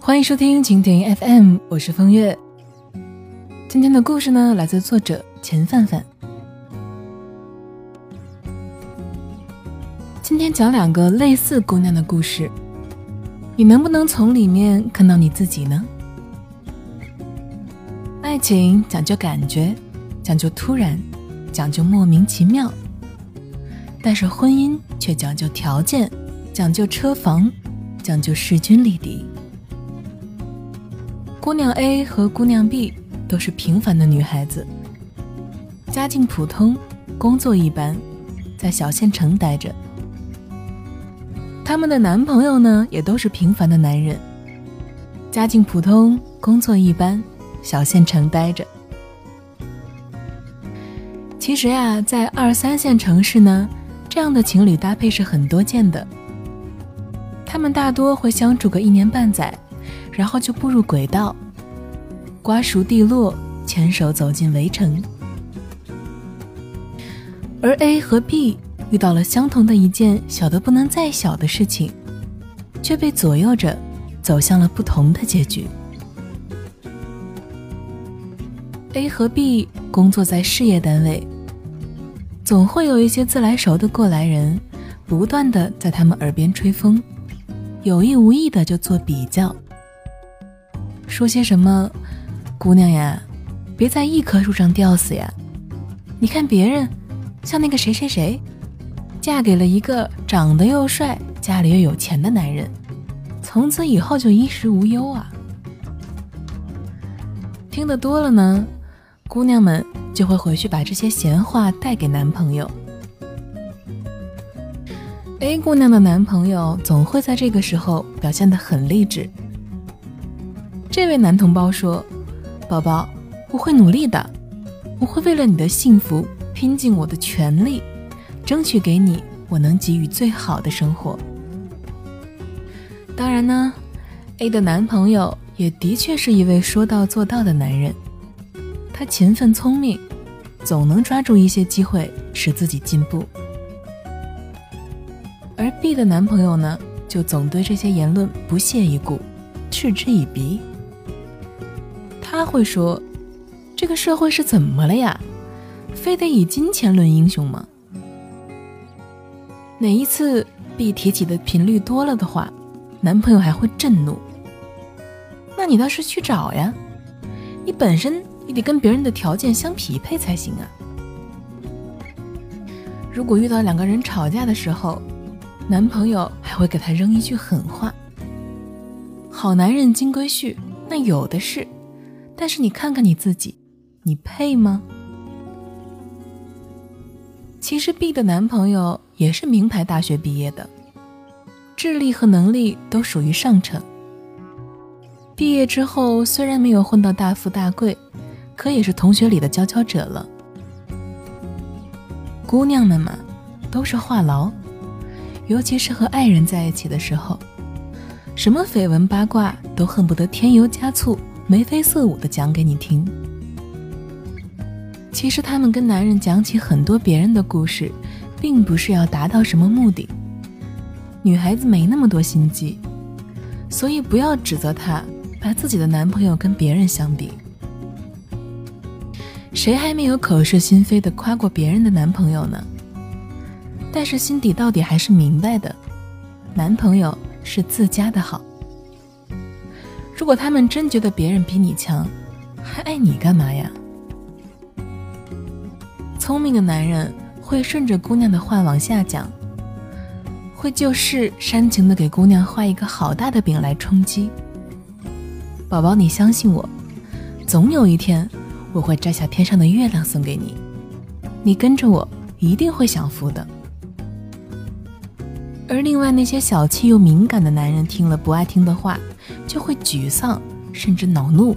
欢迎收听蜻蜓 FM，我是风月。今天的故事呢，来自作者钱范范。今天讲两个类似姑娘的故事，你能不能从里面看到你自己呢？爱情讲究感觉，讲究突然，讲究莫名其妙；但是婚姻却讲究条件，讲究车房，讲究势均力敌。姑娘 A 和姑娘 B 都是平凡的女孩子，家境普通，工作一般，在小县城待着。他们的男朋友呢，也都是平凡的男人，家境普通，工作一般，小县城待着。其实呀，在二三线城市呢，这样的情侣搭配是很多见的。他们大多会相处个一年半载。然后就步入轨道，瓜熟蒂落，牵手走进围城。而 A 和 B 遇到了相同的一件小的不能再小的事情，却被左右着，走向了不同的结局。A 和 B 工作在事业单位，总会有一些自来熟的过来人，不断的在他们耳边吹风，有意无意的就做比较。说些什么，姑娘呀，别在一棵树上吊死呀！你看别人，像那个谁谁谁，嫁给了一个长得又帅、家里又有钱的男人，从此以后就衣食无忧啊。听得多了呢，姑娘们就会回去把这些闲话带给男朋友。A 姑娘的男朋友总会在这个时候表现得很励志。这位男同胞说：“宝宝，我会努力的，我会为了你的幸福拼尽我的全力，争取给你我能给予最好的生活。”当然呢，A 的男朋友也的确是一位说到做到的男人，他勤奋聪明，总能抓住一些机会使自己进步。而 B 的男朋友呢，就总对这些言论不屑一顾，嗤之以鼻。他会说：“这个社会是怎么了呀？非得以金钱论英雄吗？”哪一次 B 提起的频率多了的话，男朋友还会震怒。那你倒是去找呀，你本身也得跟别人的条件相匹配才行啊。如果遇到两个人吵架的时候，男朋友还会给他扔一句狠话：“好男人金龟婿，那有的是。”但是你看看你自己，你配吗？其实 B 的男朋友也是名牌大学毕业的，智力和能力都属于上乘。毕业之后虽然没有混到大富大贵，可也是同学里的佼佼者了。姑娘们嘛，都是话痨，尤其是和爱人在一起的时候，什么绯闻八卦都恨不得添油加醋。眉飞色舞的讲给你听。其实他们跟男人讲起很多别人的故事，并不是要达到什么目的。女孩子没那么多心机，所以不要指责她把自己的男朋友跟别人相比。谁还没有口是心非的夸过别人的男朋友呢？但是心底到底还是明白的，男朋友是自家的好。如果他们真觉得别人比你强，还爱你干嘛呀？聪明的男人会顺着姑娘的话往下讲，会就事煽情的给姑娘画一个好大的饼来充饥。宝宝，你相信我，总有一天我会摘下天上的月亮送给你，你跟着我一定会享福的。而另外那些小气又敏感的男人听了不爱听的话。就会沮丧，甚至恼怒，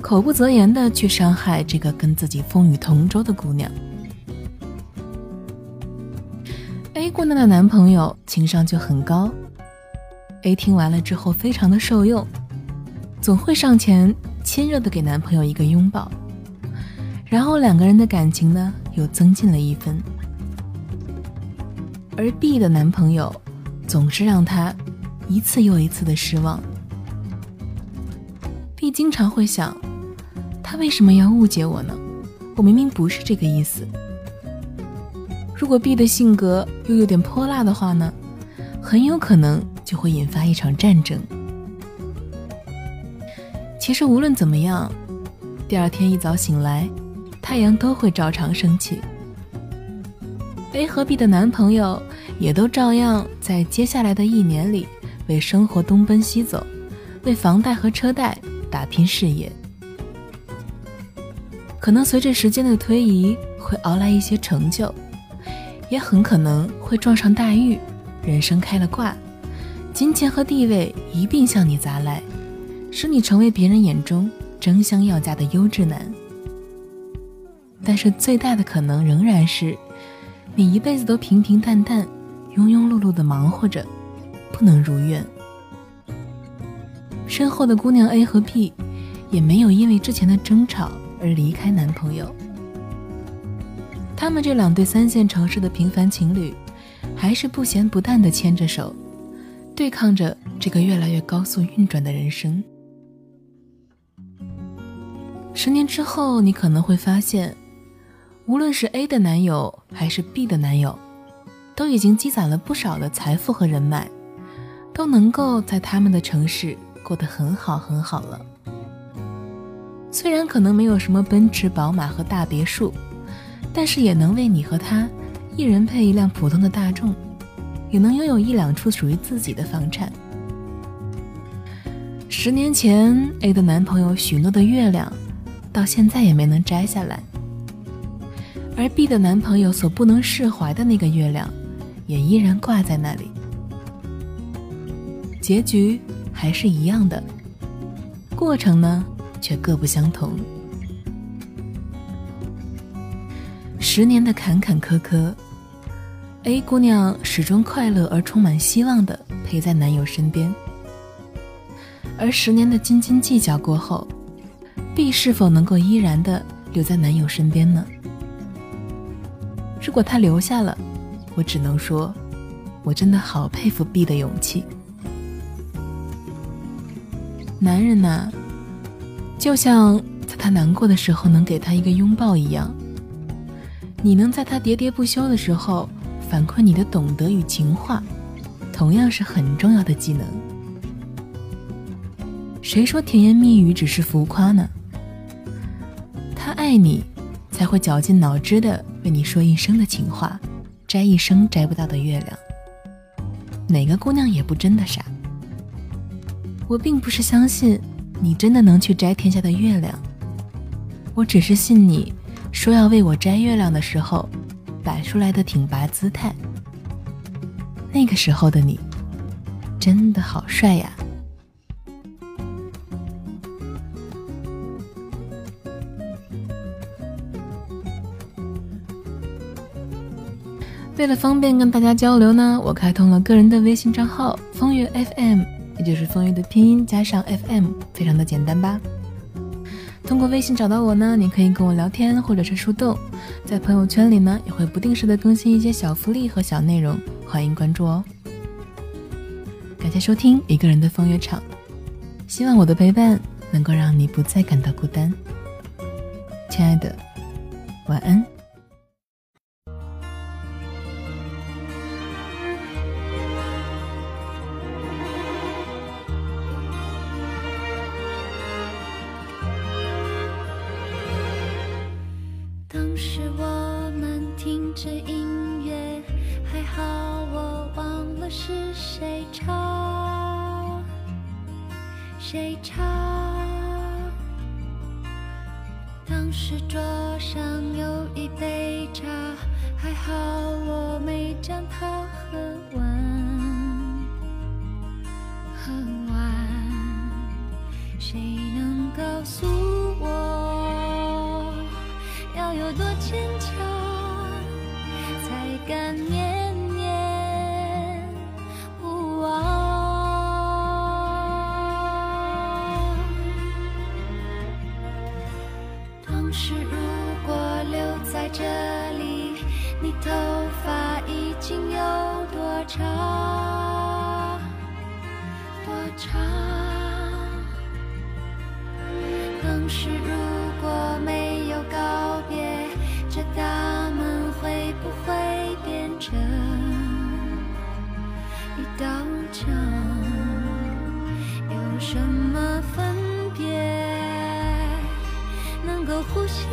口不择言的去伤害这个跟自己风雨同舟的姑娘。A 姑娘的男朋友情商就很高，A 听完了之后非常的受用，总会上前亲热的给男朋友一个拥抱，然后两个人的感情呢又增进了一分。而 B 的男朋友总是让她一次又一次的失望，B。经常会想，他为什么要误解我呢？我明明不是这个意思。如果 B 的性格又有点泼辣的话呢，很有可能就会引发一场战争。其实无论怎么样，第二天一早醒来，太阳都会照常升起。A 和 B 的男朋友也都照样在接下来的一年里为生活东奔西走，为房贷和车贷打拼事业。可能随着时间的推移，会熬来一些成就，也很可能会撞上大运，人生开了挂，金钱和地位一并向你砸来。使你成为别人眼中争相要价的优质男，但是最大的可能仍然是，你一辈子都平平淡淡、庸庸碌碌的忙活着，能如愿。身后的姑娘 A 和 B，也没有因为之前的争吵而离开男朋友。他们这两对三线城市的平凡情侣，还是不咸不淡的牵着手，对抗着这个越来越高速运转的人生。十年之后，你可能会发现，无论是 A 的男友还是 B 的男友，都已经积攒了不少的财富和人脉，都能够在他们的城市过得很好很好了。虽然可能没有什么奔驰、宝马和大别墅，但是也能为你和他一人配一辆普通的大众，也能拥有一两处属于自己的房产。十年前，A 的男朋友许诺的月亮。到现在也没能摘下来，而 B 的男朋友所不能释怀的那个月亮，也依然挂在那里。结局还是一样的，过程呢却各不相同。十年的坎坎坷坷，A 姑娘始终快乐而充满希望的陪在男友身边，而十年的斤斤计较过后。B 是否能够依然的留在男友身边呢？如果他留下了，我只能说，我真的好佩服 B 的勇气。男人呐，就像在他难过的时候能给他一个拥抱一样，你能在他喋喋不休的时候反馈你的懂得与情话，同样是很重要的技能。谁说甜言蜜语只是浮夸呢？他爱你，才会绞尽脑汁的为你说一生的情话，摘一生摘不到的月亮。哪个姑娘也不真的傻。我并不是相信你真的能去摘天下的月亮，我只是信你说要为我摘月亮的时候，摆出来的挺拔姿态。那个时候的你，真的好帅呀！为了方便跟大家交流呢，我开通了个人的微信账号“风月 FM”，也就是风月的拼音加上 FM，非常的简单吧？通过微信找到我呢，你可以跟我聊天或者是互动，在朋友圈里呢也会不定时的更新一些小福利和小内容，欢迎关注哦。感谢收听一个人的风月场，希望我的陪伴能够让你不再感到孤单，亲爱的，晚安。谁唱？谁唱当时桌上有一杯茶，还好我没将它喝完。喝完，谁能告诉我，要有多坚强才敢念？啊当时如果没有告别这大门会不会变成？一道墙有什么分别？能够呼吸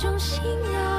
种信仰。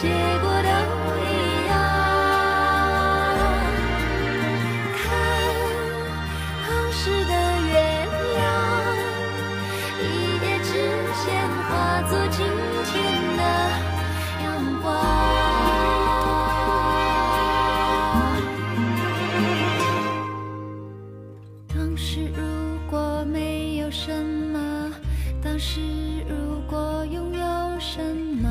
结果都一样看当时的月亮一夜之间化作今天的阳光当时如果没有什么当时如果拥有什么